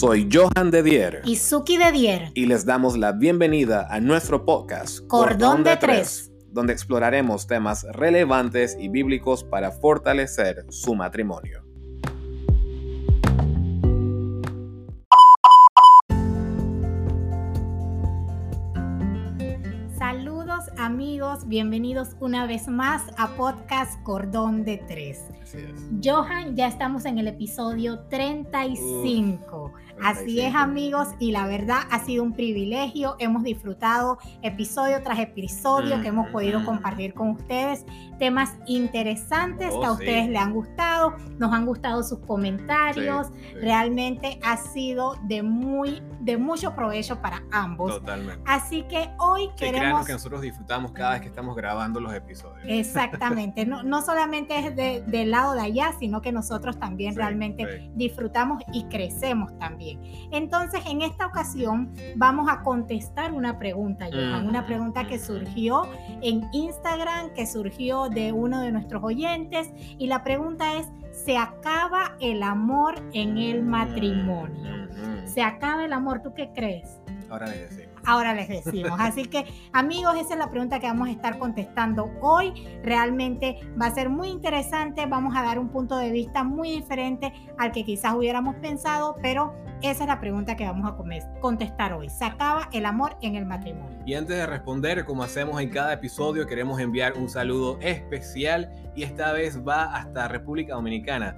Soy Johan de Dier. Y Suki de Dier. Y les damos la bienvenida a nuestro podcast Cordón, de, Tres, donde exploraremos temas relevantes y bíblicos para fortalecer su matrimonio. Amigos, bienvenidos una vez más a Podcast Cordón de Tres. Johan, ya estamos en el episodio 35. Así es amigos y la verdad ha sido un privilegio. Hemos disfrutado episodio tras episodio que hemos podido compartir con ustedes temas interesantes que a oh, ustedes les han gustado. Nos han gustado sus comentarios. Realmente ha sido de muy de mucho provecho para ambos. Totalmente. Así que hoy queremos que nosotros disfrutamos cada vez que estamos grabando los episodios. Exactamente. no, no solamente es de, del lado de allá, sino que nosotros también realmente disfrutamos y crecemos también. Entonces, en esta ocasión vamos a contestar una pregunta, Johan, una pregunta que surgió en Instagram, que surgió de uno de nuestros oyentes, y la pregunta es, ¿se acaba el amor en el matrimonio? ¿Se acaba el amor? ¿Tú qué crees? Ahora les decimos. Ahora les decimos. Así que, amigos, esa es la pregunta que vamos a estar contestando hoy. Realmente va a ser muy interesante. Vamos a dar un punto de vista muy diferente al que quizás hubiéramos pensado, pero esa es la pregunta que vamos a contestar hoy. ¿Se acaba el amor en el matrimonio? Y antes de responder, como hacemos en cada episodio, queremos enviar un saludo especial y esta vez va hasta República Dominicana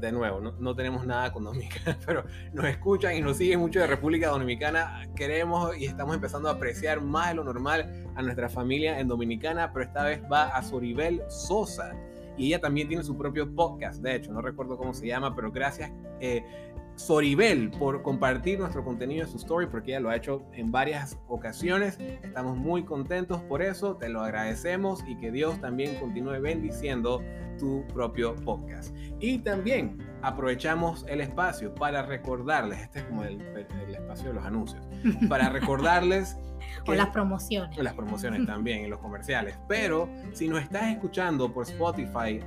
de nuevo, no, tenemos nada con Dominicana, pero nos escuchan y nos siguen mucho de República Dominicana. Queremos y estamos empezando a apreciar más de lo normal a nuestra familia en Dominicana, pero esta vez va a Soribel Sosa. Y ella también tiene su propio podcast, de hecho, no recuerdo cómo se llama, pero gracias. Eh, Soribel por compartir nuestro contenido en su story, porque ella lo ha hecho en varias ocasiones. Estamos muy contentos por eso, te lo agradecemos y que Dios también continúe bendiciendo tu propio podcast. Y también aprovechamos el espacio para recordarles, este es como el, espacio de los anuncios, para recordarles... o las promociones. Las promociones también, en los comerciales. Pero si nos estás escuchando por Spotify,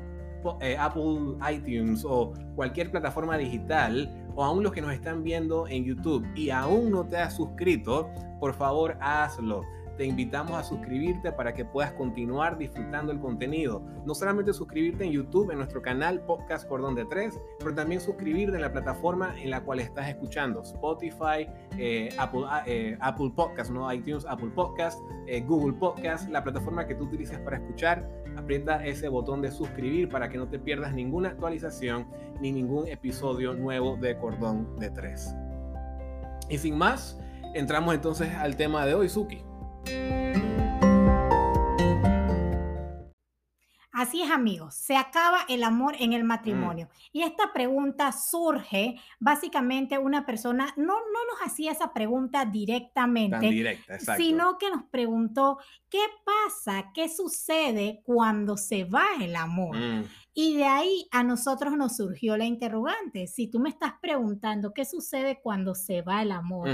eh, Apple iTunes o cualquier plataforma digital, o aún los que nos están viendo en YouTube y aún no te has suscrito, por favor hazlo te invitamos a suscribirte para que puedas continuar disfrutando el contenido. No solamente suscribirte en YouTube, en nuestro canal Podcast Cordón de Tres, pero también suscribirte en la plataforma en la cual estás escuchando, Spotify, eh, Apple, ah, eh, Apple Podcast, no iTunes, Apple Podcast, eh, Google Podcast, la plataforma que tú utilices para escuchar. Aprieta ese botón de suscribir para que no te pierdas ninguna actualización ni ningún episodio nuevo de Cordón de Tres. Y sin más, entramos entonces al tema de hoy, Suki. Así es, amigos, se acaba el amor en el mm. matrimonio. Y esta pregunta surge, básicamente, una persona no, no nos hacía esa pregunta directamente, sino que nos preguntó, ¿qué pasa? ¿Qué sucede cuando se va el amor? Mm. Y de ahí a nosotros nos surgió la interrogante. Si tú me estás preguntando qué sucede cuando se va el amor,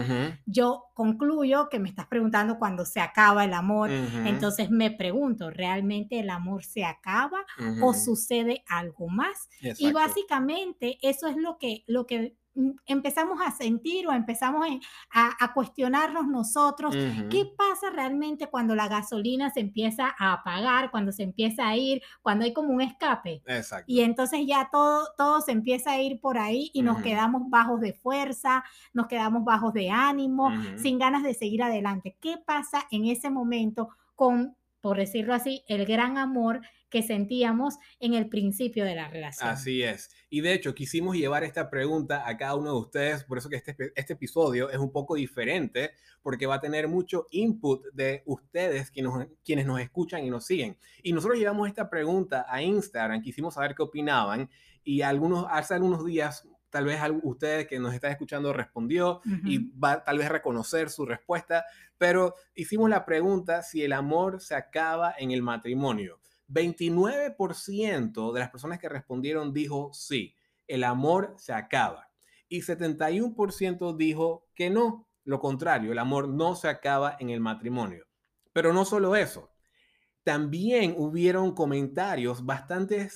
yo concluyo que me estás preguntando cuando se acaba el amor. Entonces me pregunto, ¿realmente el amor se acaba o sucede algo más? Y básicamente eso es lo que, lo que empezamos a sentir o empezamos a, cuestionarnos nosotros qué pasa realmente cuando la gasolina se empieza a apagar, cuando se empieza a ir, cuando hay como un escape. Exacto. Y entonces ya todo, todo se empieza a ir por ahí y nos quedamos bajos de fuerza, nos quedamos bajos de ánimo, sin ganas de seguir adelante. ¿Qué pasa en ese momento con por decirlo así, el gran amor que sentíamos en el principio de la relación. Así es. Y de hecho, quisimos llevar esta pregunta a cada uno de ustedes, por eso que este, este episodio es un poco diferente, porque va a tener mucho input de ustedes quienes, quienes nos escuchan y nos siguen. Y nosotros llevamos esta pregunta a Instagram, quisimos saber qué opinaban, y algunos, hace algunos días tal vez ustedes que nos están escuchando respondió y va tal vez reconocer su respuesta, pero hicimos la pregunta si el amor se acaba en el matrimonio. 29% de las personas que respondieron dijo sí, el amor se acaba. Y 71% dijo que no, lo contrario, el amor no se acaba en el matrimonio. Pero no solo eso, también hubieron comentarios bastante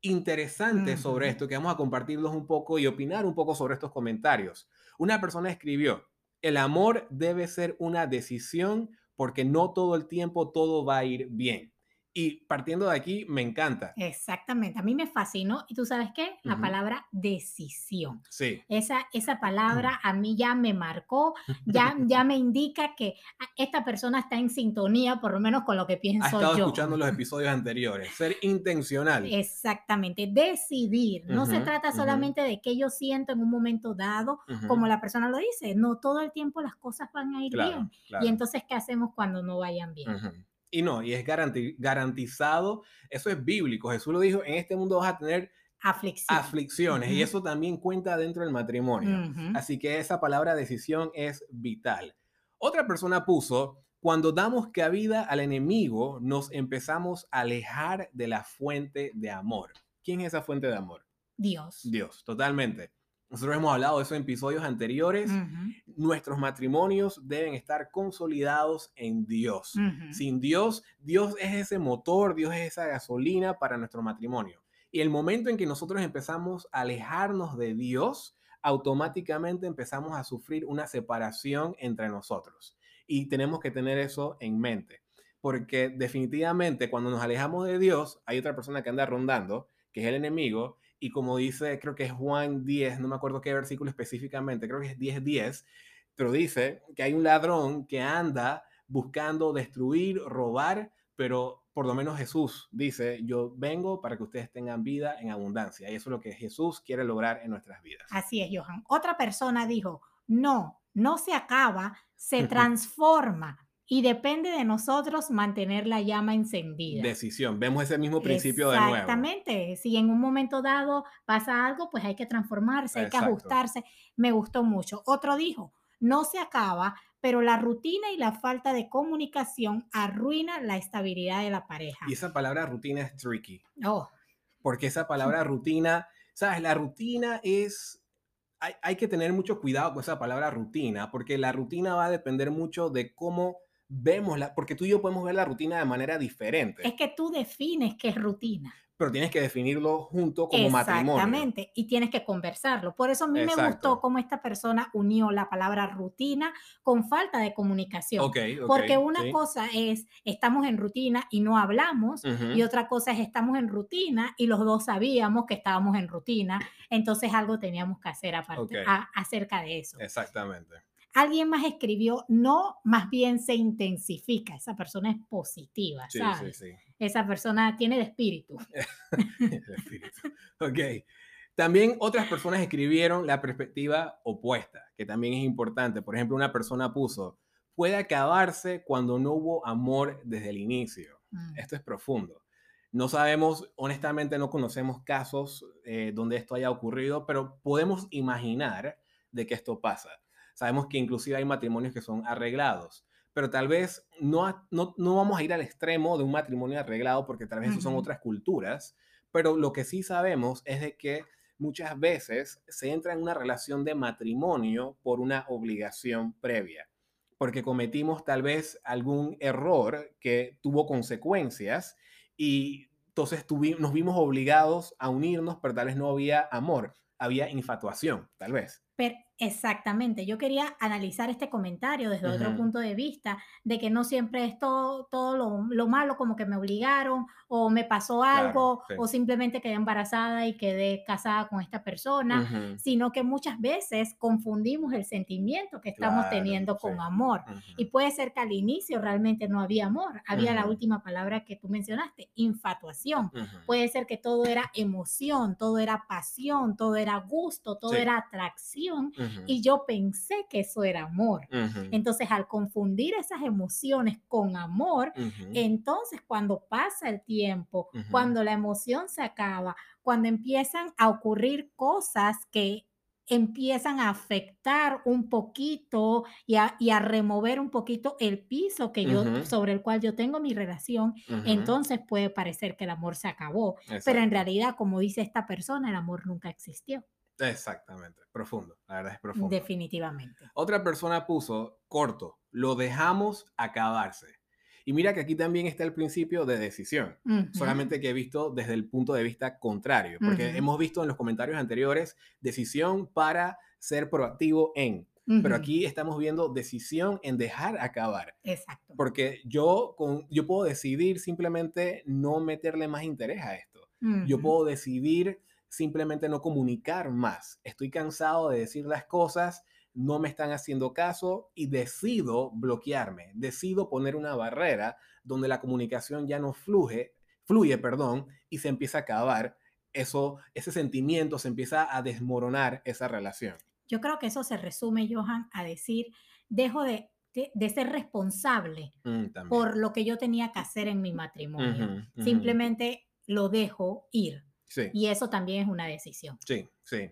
interesantes sobre esto, que vamos a compartirlos un poco y opinar un poco sobre estos comentarios. Una persona escribió, el amor debe ser una decisión porque no todo el tiempo todo va a ir bien. Y partiendo de aquí, me encanta. Exactamente, a mí me fascinó. ¿Y tú sabes qué? La palabra decisión. Sí. Esa, esa palabra a mí ya me marcó, ya, ya me indica que esta persona está en sintonía, por lo menos con lo que pienso ha estado escuchando los episodios anteriores. Ser intencional. Exactamente, decidir. No se trata solamente de que yo siento en un momento dado, como la persona lo dice. No todo el tiempo las cosas van a ir bien. Y entonces, ¿qué hacemos cuando no vayan bien? Y no, y es garantizado, eso es bíblico. Jesús lo dijo, en este mundo vas a tener aflicciones y eso también cuenta dentro del matrimonio. Así que esa palabra decisión es vital. Otra persona puso, cuando damos cabida al enemigo, nos empezamos a alejar de la fuente de amor. ¿Quién es esa fuente de amor? Dios. Dios, totalmente. Nosotros hemos hablado de eso en episodios anteriores. Nuestros matrimonios deben estar consolidados en Dios. Sin Dios, Dios es ese motor, Dios es esa gasolina para nuestro matrimonio. Y el momento en que nosotros empezamos a alejarnos de Dios, automáticamente empezamos a sufrir una separación entre nosotros. Y tenemos que tener eso en mente. Porque definitivamente cuando nos alejamos de Dios, hay otra persona que anda rondando, que es el enemigo, y como dice, creo que es Juan 10, no me acuerdo qué versículo específicamente, creo que es 10, 10, pero dice que hay un ladrón que anda buscando destruir, robar, pero por lo menos Jesús dice, yo vengo para que ustedes tengan vida en abundancia. Y eso es lo que Jesús quiere lograr en nuestras vidas. Así es, Johan. Otra persona dijo, no, no se acaba, se transforma y depende de nosotros mantener la llama encendida. Decisión, vemos ese mismo principio de nuevo. Exactamente, si en un momento dado pasa algo, pues hay que transformarse, hay que ajustarse. Me gustó mucho. Otro dijo, no se acaba, pero la rutina y la falta de comunicación arruina la estabilidad de la pareja. Y esa palabra rutina es tricky. Oh. Porque esa palabra rutina, sabes, la rutina es hay, hay, que tener mucho cuidado con esa palabra rutina, porque la rutina va a depender mucho de cómo vemos la, porque tú y yo podemos ver la rutina de manera diferente. Es que tú defines qué es rutina. Pero tienes que definirlo junto como matrimonio. Exactamente, y tienes que conversarlo. Por eso a mí me gustó cómo esta persona unió la palabra rutina con falta de comunicación. porque una cosa es, estamos en rutina y no hablamos, y otra cosa es, estamos en rutina y los dos sabíamos que estábamos en rutina, entonces algo teníamos que hacer aparte, acerca de eso. Exactamente. Alguien más escribió, no, más bien se intensifica. Esa persona es positiva, ¿sabes? Sí, sí, Esa persona tiene de espíritu. espíritu. Ok. También otras personas escribieron la perspectiva opuesta, que también es importante. Por ejemplo, una persona puso, puede acabarse cuando no hubo amor desde el inicio. Mm. Esto es profundo. No sabemos, honestamente no conocemos casos eh, donde esto haya ocurrido, pero podemos imaginar de que esto pasa. Sabemos que inclusive hay matrimonios que son arreglados, pero tal vez no, no, vamos a ir al extremo de un matrimonio arreglado porque tal vez son otras culturas, pero lo que sí sabemos es de que muchas veces se entra en una relación de matrimonio por una obligación previa, porque cometimos tal vez algún error que tuvo consecuencias y entonces nos vimos obligados a unirnos, pero tal vez no había amor, había infatuación, tal vez. Exactamente, yo quería analizar este comentario desde otro punto de vista, de que no siempre es todo, todo lo, malo como que me obligaron o me pasó algo o simplemente quedé embarazada y quedé casada con esta persona, sino que muchas veces confundimos el sentimiento que estamos teniendo con amor. Y puede ser que al inicio realmente no había amor, había la última palabra que tú mencionaste, infatuación. Puede ser que todo era emoción, todo era pasión, todo era gusto, todo era atracción y yo pensé que eso era amor. Entonces, al confundir esas emociones con amor, entonces cuando pasa el tiempo, cuando la emoción se acaba, cuando empiezan a ocurrir cosas que empiezan a afectar un poquito y a, remover un poquito el piso que yo, sobre el cual yo tengo mi relación, entonces puede parecer que el amor se acabó. Pero en realidad, como dice esta persona, el amor nunca existió. Exactamente, profundo, la verdad es profundo. Definitivamente. Otra persona puso, corto, lo dejamos acabarse. Y mira que aquí también está el principio de decisión, solamente que he visto desde el punto de vista contrario, porque hemos visto en los comentarios anteriores decisión para ser proactivo en. Pero aquí estamos viendo decisión en dejar acabar. Exacto. Porque yo, con, yo puedo decidir simplemente no meterle más interés a esto. Yo puedo decidir simplemente no comunicar más. Estoy cansado de decir las cosas, no me están haciendo caso y decido bloquearme. Decido poner una barrera donde la comunicación ya no fluye, fluye, perdón, y se empieza a acabar. Eso, ese sentimiento se empieza a desmoronar esa relación. Yo creo que eso se resume, Johan, a decir, dejo de, de, ser responsable mm, por lo que yo tenía que hacer en mi matrimonio. Simplemente lo dejo ir. Y eso también es una decisión. Sí, sí.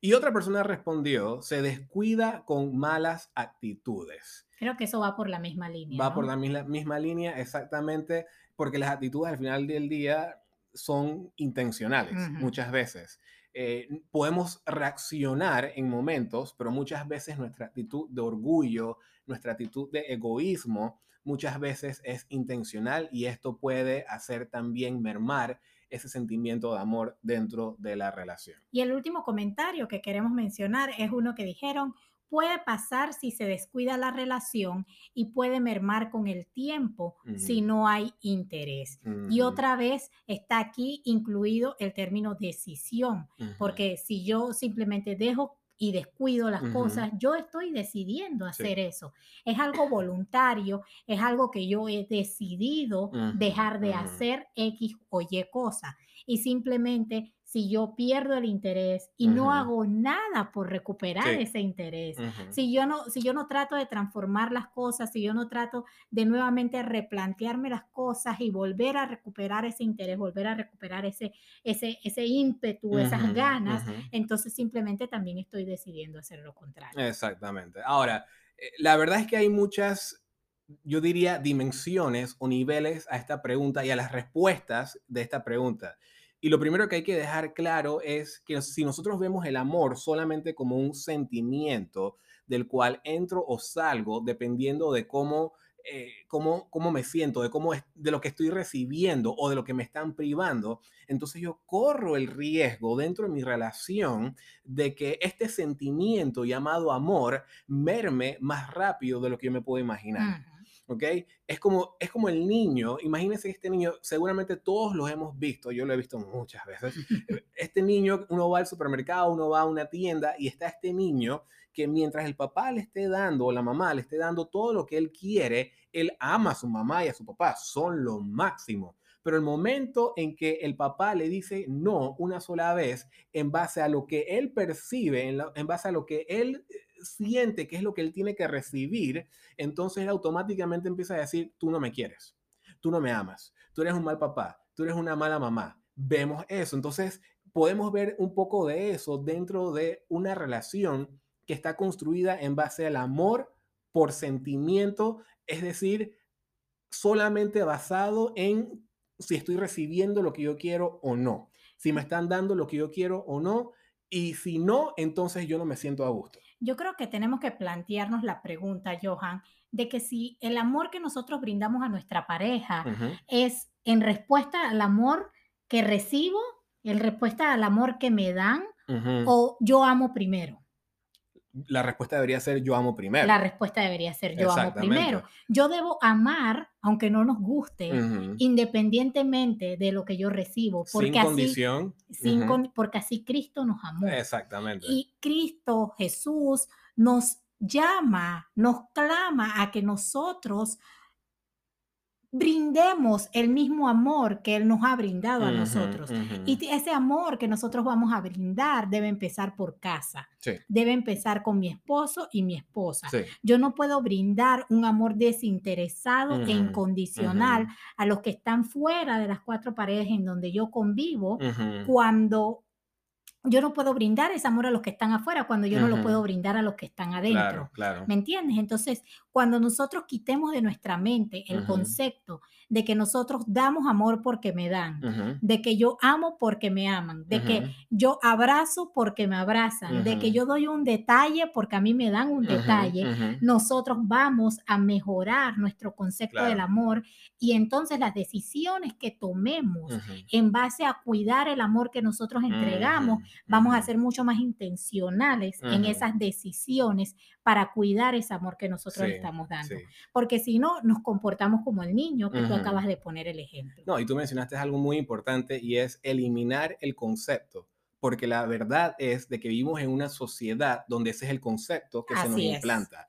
Y otra persona respondió, se descuida con malas actitudes. Creo que eso va por la misma línea. Va por la misma, misma línea, exactamente, porque las actitudes al final del día son intencionales muchas veces. Eh, podemos reaccionar en momentos, pero muchas veces nuestra actitud de orgullo, nuestra actitud de egoísmo, muchas veces es intencional y esto puede hacer también mermar ese sentimiento de amor dentro de la relación. Y el último comentario que queremos mencionar es uno que dijeron, puede pasar si se descuida la relación y puede mermar con el tiempo si no hay interés. Y otra vez está aquí incluido el término decisión, porque si yo simplemente dejo y descuido las cosas, yo estoy decidiendo hacer eso. Es algo voluntario, es algo que yo he decidido dejar de hacer X o Y cosa. Y simplemente si yo pierdo el interés y no hago nada por recuperar ese interés, si, yo no, si yo no trato de transformar las cosas, si yo no trato de nuevamente replantearme las cosas y volver a recuperar ese interés, volver a recuperar ese, ese, ese ímpetu, esas ganas, entonces simplemente también estoy decidiendo hacer lo contrario. Exactamente. Ahora, eh, la verdad es que hay muchas yo diría, dimensiones o niveles a esta pregunta y a las respuestas de esta pregunta. Y lo primero que hay que dejar claro es que si nosotros vemos el amor solamente como un sentimiento del cual entro o salgo dependiendo de cómo, eh, cómo, cómo, me siento, de, cómo es, de lo que estoy recibiendo o de lo que me están privando, entonces yo corro el riesgo dentro de mi relación de que este sentimiento llamado amor merme más rápido de lo que yo me puedo imaginar. ¿Ok? Es como, es como el niño, imagínense este niño, seguramente todos los hemos visto, yo lo he visto muchas veces, este niño, uno va al supermercado, uno va a una tienda y está este niño que mientras el papá le esté dando o la mamá le esté dando todo lo que él quiere, él ama a su mamá y a su papá, son lo máximo. Pero el momento en que el papá le dice no una sola vez, en base a lo que él percibe, en, en base a lo que él eh, siente que es lo que él tiene que recibir, entonces él automáticamente empieza a decir, tú no me quieres, tú no me amas, tú eres un mal papá, tú eres una mala mamá. Vemos eso. Entonces podemos ver un poco de eso dentro de una relación que está construida en base al amor por sentimiento, es decir, solamente basado en si estoy recibiendo lo que yo quiero o no, si me están dando lo que yo quiero o no, y si no, entonces yo no me siento a gusto. Yo creo que tenemos que plantearnos la pregunta, Johan, de que si el amor que nosotros brindamos a nuestra pareja es en respuesta al amor que recibo, en respuesta al amor que me dan, o yo amo primero la respuesta debería ser yo amo primero. La respuesta debería ser yo amo primero. Yo debo amar, aunque no nos guste, independientemente de lo que yo recibo. Porque sin condición. Sin porque así Cristo nos amó. Exactamente. Y Cristo, Jesús, nos llama, nos clama a que nosotros brindemos el mismo amor que Él nos ha brindado a nosotros. Y ese amor que nosotros vamos a brindar debe empezar por casa. Debe empezar con mi esposo y mi esposa. Yo no puedo brindar un amor desinteresado e incondicional a los que están fuera de las cuatro paredes en donde yo convivo cuando yo no puedo brindar ese amor a los que están afuera cuando yo no lo puedo brindar a los que están adentro. ¿Me entiendes? Entonces, Cuando nosotros quitemos de nuestra mente el concepto de que nosotros damos amor porque me dan, de que yo amo porque me aman, de que yo abrazo porque me abrazan, de que yo doy un detalle porque a mí me dan un detalle, nosotros vamos a mejorar nuestro concepto del amor y entonces las decisiones que tomemos en base a cuidar el amor que nosotros entregamos, vamos a ser mucho más intencionales en esas decisiones para cuidar ese amor que nosotros estamos dando. Porque si no, nos comportamos como el niño que tú acabas de poner el ejemplo. No, y tú mencionaste algo muy importante y es eliminar el concepto. Porque la verdad es de que vivimos en una sociedad donde ese es el concepto que se nos implanta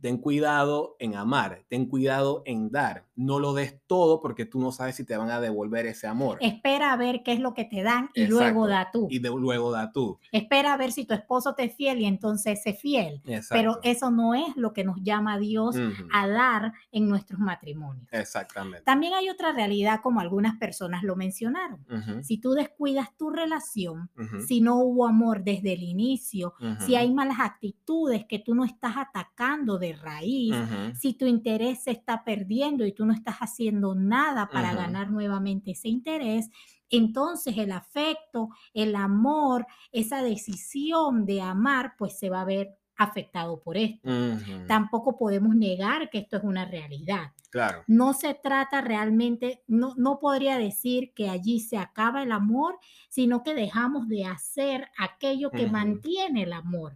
ten cuidado en amar, ten cuidado en dar. No lo des todo porque tú no sabes si te van a devolver ese amor. Espera a ver qué es lo que te dan y luego da tú. Y luego da tú. Espera a ver si tu esposo te es fiel y entonces sé fiel. Pero eso no es lo que nos llama Dios a dar en nuestros matrimonios. Exactamente. También hay otra realidad como algunas personas lo mencionaron. Si tú descuidas tu relación, si no hubo amor desde el inicio, si hay malas actitudes que tú no estás atacando de raíz, si tu interés se está perdiendo y tú no estás haciendo nada para ganar nuevamente ese interés, entonces el afecto, el amor, esa decisión de amar, pues se va a ver afectado por esto. Tampoco podemos negar que esto es una realidad. Claro. No se trata realmente, no, no podría decir que allí se acaba el amor, sino que dejamos de hacer aquello que mantiene el amor.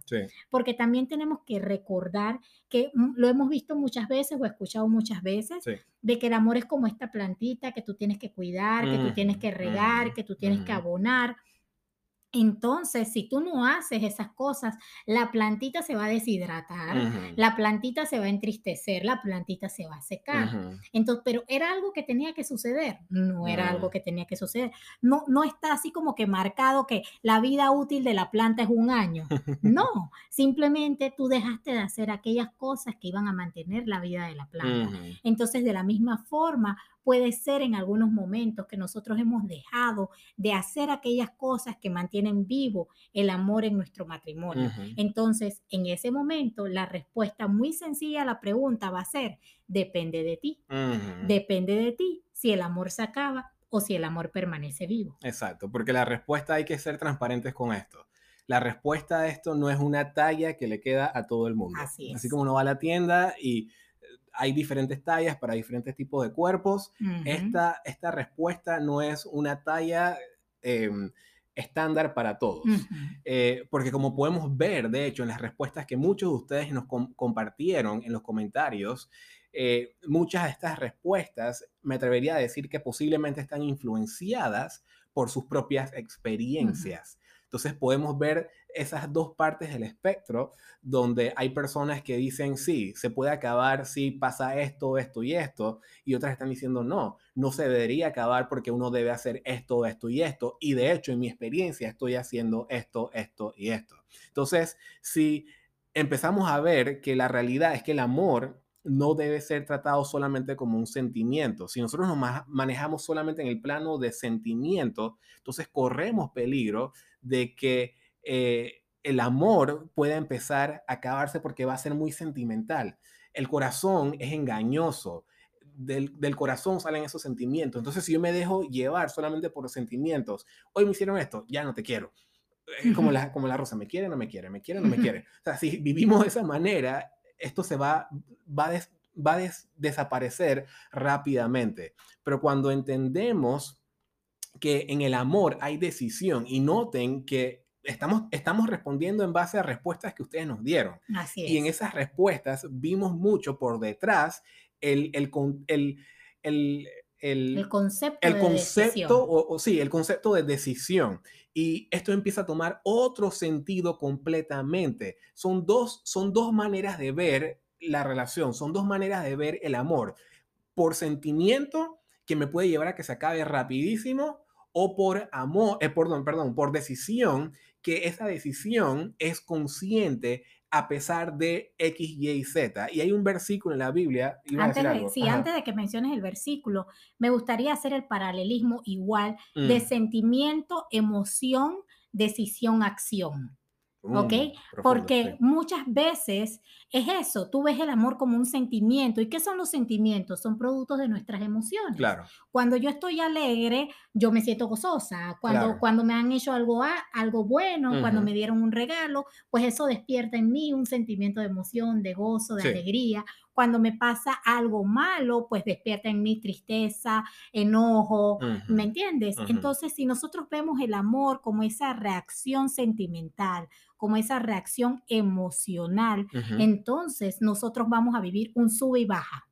Porque también tenemos que recordar que mm, lo hemos visto muchas veces o escuchado muchas veces, de que el amor es como esta plantita que tú tienes que cuidar, que tú tienes que regar, que tú tienes que abonar. Entonces, si tú no haces esas cosas, la plantita se va a deshidratar, la plantita se va a entristecer, la plantita se va a secar. Entonces, pero era algo que tenía que suceder, no era algo que tenía que suceder. No, no está así como que marcado que la vida útil de la planta es un año. No, simplemente tú dejaste de hacer aquellas cosas que iban a mantener la vida de la planta. Entonces, de la misma forma, puede ser en algunos momentos que nosotros hemos dejado de hacer aquellas cosas que mantienen vivo el amor en nuestro matrimonio. Entonces, en ese momento, la respuesta muy sencilla a la pregunta va a ser, depende de ti. Depende de ti si el amor se acaba o si el amor permanece vivo. Exacto, porque la respuesta hay que ser transparentes con esto. La respuesta a esto no es una talla que le queda a todo el mundo. Así Así como uno va a la tienda y hay diferentes tallas para diferentes tipos de cuerpos. esta, esta respuesta no es una talla em, estándar para todos. Eh, porque como podemos ver, de hecho, en las respuestas que muchos de ustedes nos compartieron en los comentarios, eh, muchas de estas respuestas me atrevería a decir que posiblemente están influenciadas por sus propias experiencias. Entonces podemos ver esas dos partes del espectro donde hay personas que dicen, sí, se puede acabar si pasa esto, esto y esto, y otras están diciendo, no, no se debería acabar porque uno debe hacer esto, esto y esto, y de hecho en mi experiencia estoy haciendo esto, esto y esto. Entonces, si empezamos a ver que la realidad es que el amor no debe ser tratado solamente como un sentimiento. Si nosotros nos manejamos solamente en el plano de sentimiento, entonces corremos peligro de que eh, el amor pueda empezar a acabarse porque va a ser muy sentimental. El corazón es engañoso. Del, corazón salen esos sentimientos. Entonces, si yo me dejo llevar solamente por los sentimientos, hoy me hicieron esto, ya no te quiero. Como la, como la rosa, me quiere, no me quiere, me quiere, no me quiere. O sea, si vivimos de esa manera, esto se va, va, va a desaparecer rápidamente. Pero cuando entendemos que en el amor hay decisión y noten que estamos, estamos respondiendo en base a respuestas que ustedes nos dieron. Así Y en esas respuestas vimos mucho por detrás el, el, el, el el, concepto, el concepto o, sí, el concepto de decisión. Y esto empieza a tomar otro sentido completamente. Son dos, son dos maneras de ver la relación, son dos maneras de ver el amor. Por sentimiento que me puede llevar a que se acabe rapidísimo o por amor, eh, perdón, perdón, por decisión, que esa decisión es consciente a pesar de X, Y, Z. Y hay un versículo en la Biblia. Antes de, sí, antes de que menciones el versículo, me gustaría hacer el paralelismo igual de mm. sentimiento, emoción, decisión, acción. ¿Ok? Porque muchas veces es eso, tú ves el amor como un sentimiento. ¿Y qué son los sentimientos? Son productos de nuestras emociones. Claro. Cuando yo estoy alegre, yo me siento gozosa. Cuando, cuando me han hecho algo, algo bueno, cuando me dieron un regalo, pues eso despierta en mí un sentimiento de emoción, de gozo, de alegría. Cuando me pasa algo malo, pues despierta en mí tristeza, enojo, ¿me entiendes? Entonces, si nosotros vemos el amor como esa reacción sentimental, como esa reacción emocional, entonces nosotros vamos a vivir un sube y baja.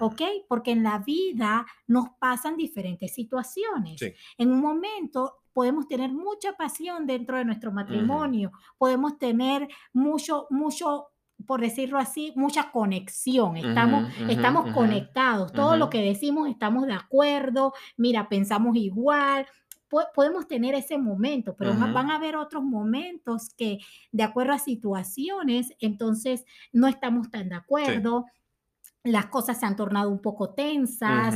¿Ok? Porque en la vida nos pasan diferentes situaciones. En un momento podemos tener mucha pasión dentro de nuestro matrimonio, podemos tener mucho, mucho por decirlo así, mucha conexión. Estamos, estamos conectados. Todo lo que decimos estamos de acuerdo. Mira, pensamos igual podemos tener ese momento, pero van a haber otros momentos que de acuerdo a situaciones, entonces no estamos tan de acuerdo. Las cosas se han tornado un poco tensas,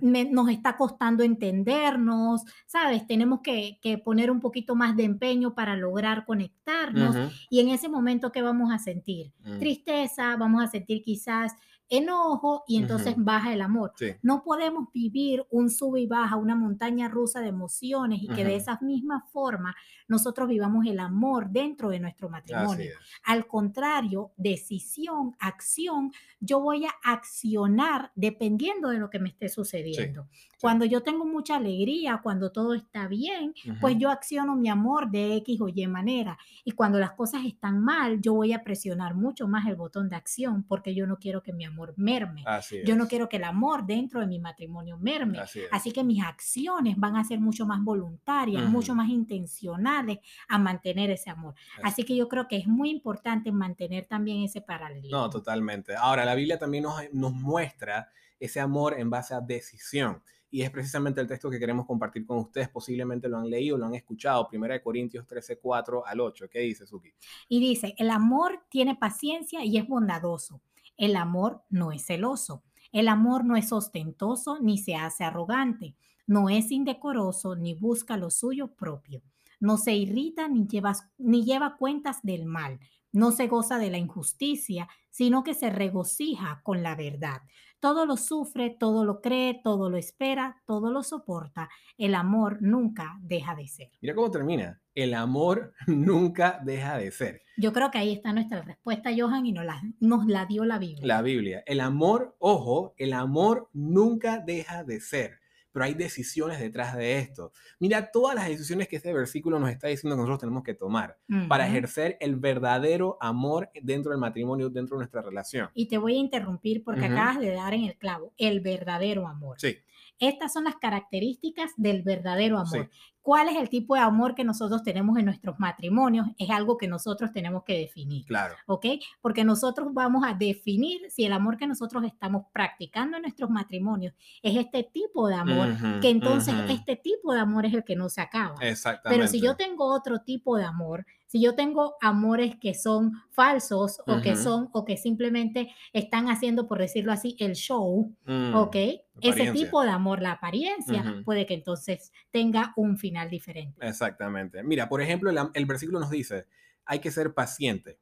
nos está costando entendernos, ¿sabes? Tenemos que, poner un poquito más de empeño para lograr conectarnos. Y en ese momento, ¿qué vamos a sentir? Mm. Tristeza, vamos a sentir quizás enojo y entonces baja el amor. No podemos vivir un sub y baja, una montaña rusa de emociones y que de esa misma forma nosotros vivamos el amor dentro de nuestro matrimonio. Al contrario, decisión, acción, yo voy a accionar dependiendo de lo que me esté sucediendo. Cuando yo tengo mucha alegría, cuando todo está bien, pues yo acciono mi amor de X o Y manera. Y cuando las cosas están mal, yo voy a presionar mucho más el botón de acción porque yo no quiero que mi amor merme. yo no quiero que el amor dentro de mi matrimonio merme. Así, que mis acciones van a ser mucho más voluntarias, mucho más intencionales a mantener ese amor. Así que yo creo que es muy importante mantener también ese paralelismo. No, totalmente. Ahora, la Biblia también nos, nos muestra ese amor en base a decisión y es precisamente el texto que queremos compartir con ustedes. Posiblemente lo han leído, lo han escuchado. Primera de Corintios 13, 4 al 8. ¿Qué dice Suki? Y dice, el amor tiene paciencia y es bondadoso. El amor no es celoso. El amor no es ostentoso ni se hace arrogante. No es indecoroso ni busca lo suyo propio. No se irrita ni lleva, ni lleva cuentas del mal. No se goza de la injusticia, sino que se regocija con la verdad. Todo lo sufre, todo lo cree, todo lo espera, todo lo soporta. El amor nunca deja de ser. Mira cómo termina. El amor nunca deja de ser. Yo creo que ahí está nuestra respuesta, Johan, y nos la, nos la dio la Biblia. La Biblia. El amor, ojo, el amor nunca deja de ser pero hay decisiones detrás de esto. Mira todas las decisiones que este versículo nos está diciendo que nosotros tenemos que tomar para ejercer el verdadero amor dentro del matrimonio, dentro de nuestra relación. Y te voy a interrumpir porque acabas de dar en el clavo, el verdadero amor. Sí. Estas son las características del verdadero amor. ¿Cuál es el tipo de amor que nosotros tenemos en nuestros matrimonios? Es algo que nosotros tenemos que definir. Claro. ¿Ok? Porque nosotros vamos a definir si el amor que nosotros estamos practicando en nuestros matrimonios es este tipo de amor, que entonces este tipo de amor es el que no se acaba. Exactamente. Pero si yo tengo otro tipo de amor, si yo tengo amores que son falsos o que son o que simplemente están haciendo, por decirlo así, el show, mm, ¿ok? Ese tipo de amor, la apariencia, puede que entonces tenga un final diferente. Exactamente. Mira, por ejemplo, el, versículo nos dice, hay que ser paciente.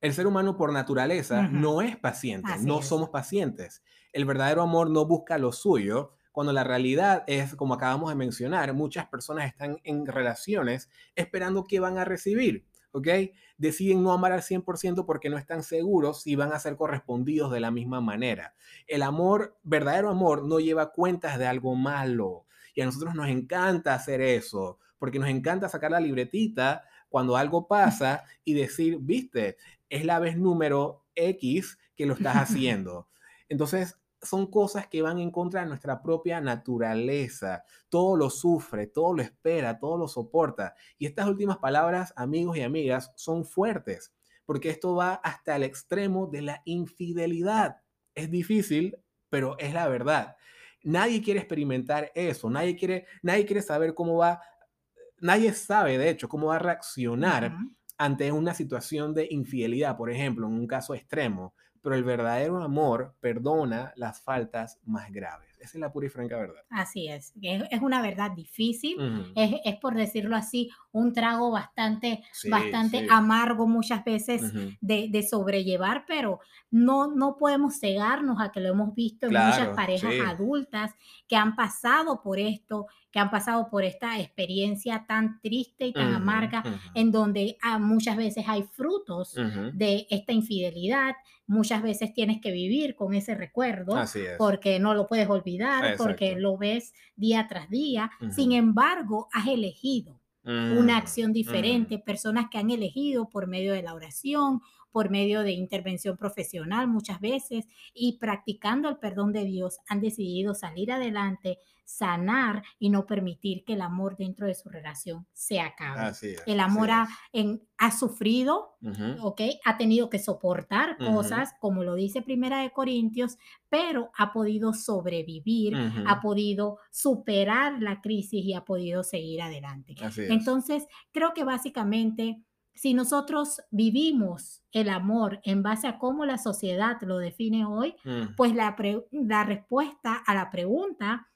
El ser humano por naturaleza no es paciente, no somos pacientes. El verdadero amor no busca lo suyo, cuando la realidad es, como acabamos de mencionar, muchas personas están en relaciones esperando que van a recibir, ¿ok? Deciden no amar al 100% porque no están seguros si van a ser correspondidos de la misma manera. El amor, verdadero amor, no lleva cuentas de algo malo. Y a nosotros nos encanta hacer eso, porque nos encanta sacar la libretita cuando algo pasa y decir, viste, es la vez número X que lo estás haciendo. Entonces, son cosas que van en contra de nuestra propia naturaleza. Todo lo sufre, todo lo espera, todo lo soporta. Y estas últimas palabras, amigos y amigas, son fuertes, porque esto va hasta el extremo de la infidelidad. Es difícil, pero es la verdad. Nadie quiere experimentar eso, nadie quiere, nadie quiere saber cómo va, nadie sabe de hecho cómo va a reaccionar ante una situación de infidelidad, por ejemplo, en un caso extremo pero el verdadero amor perdona las faltas más graves. Esa es la pura y franca verdad. Así es. Es, una verdad difícil. es, por decirlo así, un trago bastante, bastante amargo muchas veces de, sobrellevar, pero no, no podemos cegarnos a que lo hemos visto en muchas parejas adultas que han pasado por esto, que han pasado por esta experiencia tan triste y tan amarga, en donde ah, muchas veces hay frutos de esta infidelidad, muchas veces tienes que vivir con ese recuerdo, porque no lo puedes olvidar, porque lo ves día tras día, sin embargo, has elegido una acción diferente, personas que han elegido por medio de la oración, por medio de intervención profesional muchas veces y practicando el perdón de Dios han decidido salir adelante, sanar y no permitir que el amor dentro de su relación se acabe. el amor ha, ha, sufrido, Ha tenido que soportar cosas, como lo dice Primera de Corintios, pero ha podido sobrevivir, ha podido superar la crisis y ha podido seguir adelante. Entonces, creo que básicamente si nosotros vivimos el amor en base a cómo la sociedad lo define hoy, mm. pues la, la respuesta a la pregunta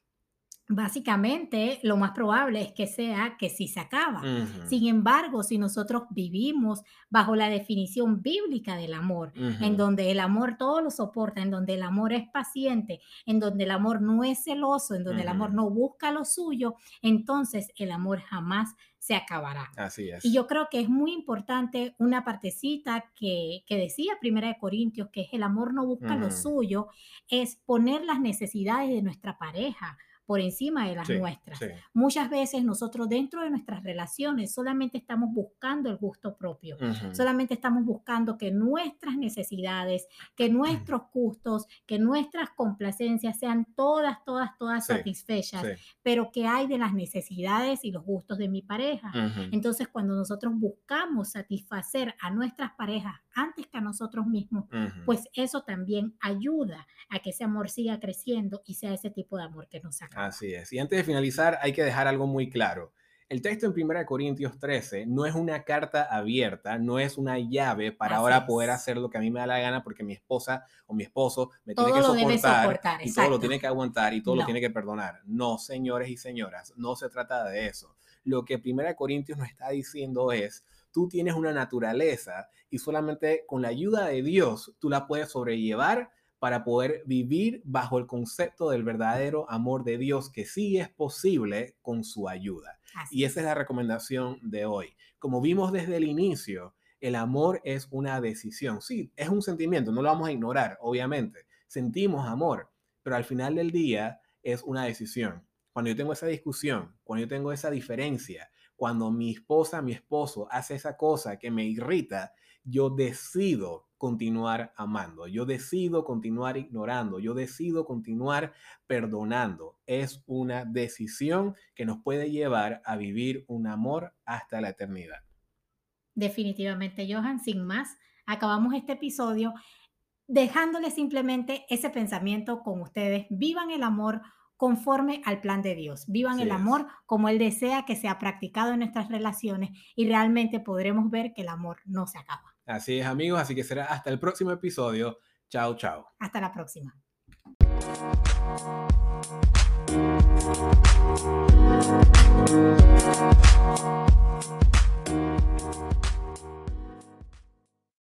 Básicamente, lo más probable es que sea que sí se acaba. Sin embargo, si nosotros vivimos bajo la definición bíblica del amor, en donde el amor todo lo soporta, en donde el amor es paciente, en donde el amor no es celoso, en donde el amor no busca lo suyo, entonces el amor jamás se acabará. Así es. Y yo creo que es muy importante una partecita que, que decía Primera de Corintios, que es el amor no busca lo suyo, es poner las necesidades de nuestra pareja por encima de las nuestras. Muchas veces nosotros dentro de nuestras relaciones solamente estamos buscando el gusto propio, solamente estamos buscando que nuestras necesidades, que nuestros gustos, que nuestras complacencias sean todas, todas, todas satisfechas, pero que hay de las necesidades y los gustos de mi pareja. Entonces, cuando nosotros buscamos satisfacer a nuestras parejas antes que a nosotros mismos, pues eso también ayuda a que ese amor siga creciendo y sea ese tipo de amor que nos saca. Así es. Y antes de finalizar, hay que dejar algo muy claro. El texto en 1 Corintios 13 no es una carta abierta, no es una llave para ahora poder hacer lo que a mí me da la gana porque mi esposa o mi esposo me tiene que soportar, y todo lo tiene que aguantar y todo lo tiene que perdonar. No, señores y señoras, no se trata de eso. Lo que 1 Corintios nos está diciendo es, tú tienes una naturaleza y solamente con la ayuda de Dios tú la puedes sobrellevar para poder vivir bajo el concepto del verdadero amor de Dios que sí es posible con su ayuda. y esa es la recomendación de hoy. Como vimos desde el inicio, el amor es una decisión. Sí, es un sentimiento, no lo vamos a ignorar, obviamente. Sentimos amor, pero al final del día es una decisión. Cuando yo tengo esa discusión, cuando yo tengo esa diferencia, cuando mi esposa, mi esposo hace esa cosa que me irrita, yo decido continuar amando, yo decido continuar ignorando, yo decido continuar perdonando. Es una decisión que nos puede llevar a vivir un amor hasta la eternidad. Definitivamente, Johan, sin más, acabamos este episodio dejándole simplemente ese pensamiento con ustedes. Vivan el amor conforme al plan de Dios. Vivan el amor como Él desea que sea practicado en nuestras relaciones y realmente podremos ver que el amor no se acaba. Así es, amigos. Así que será hasta el próximo episodio. Chao, chao. Hasta la próxima.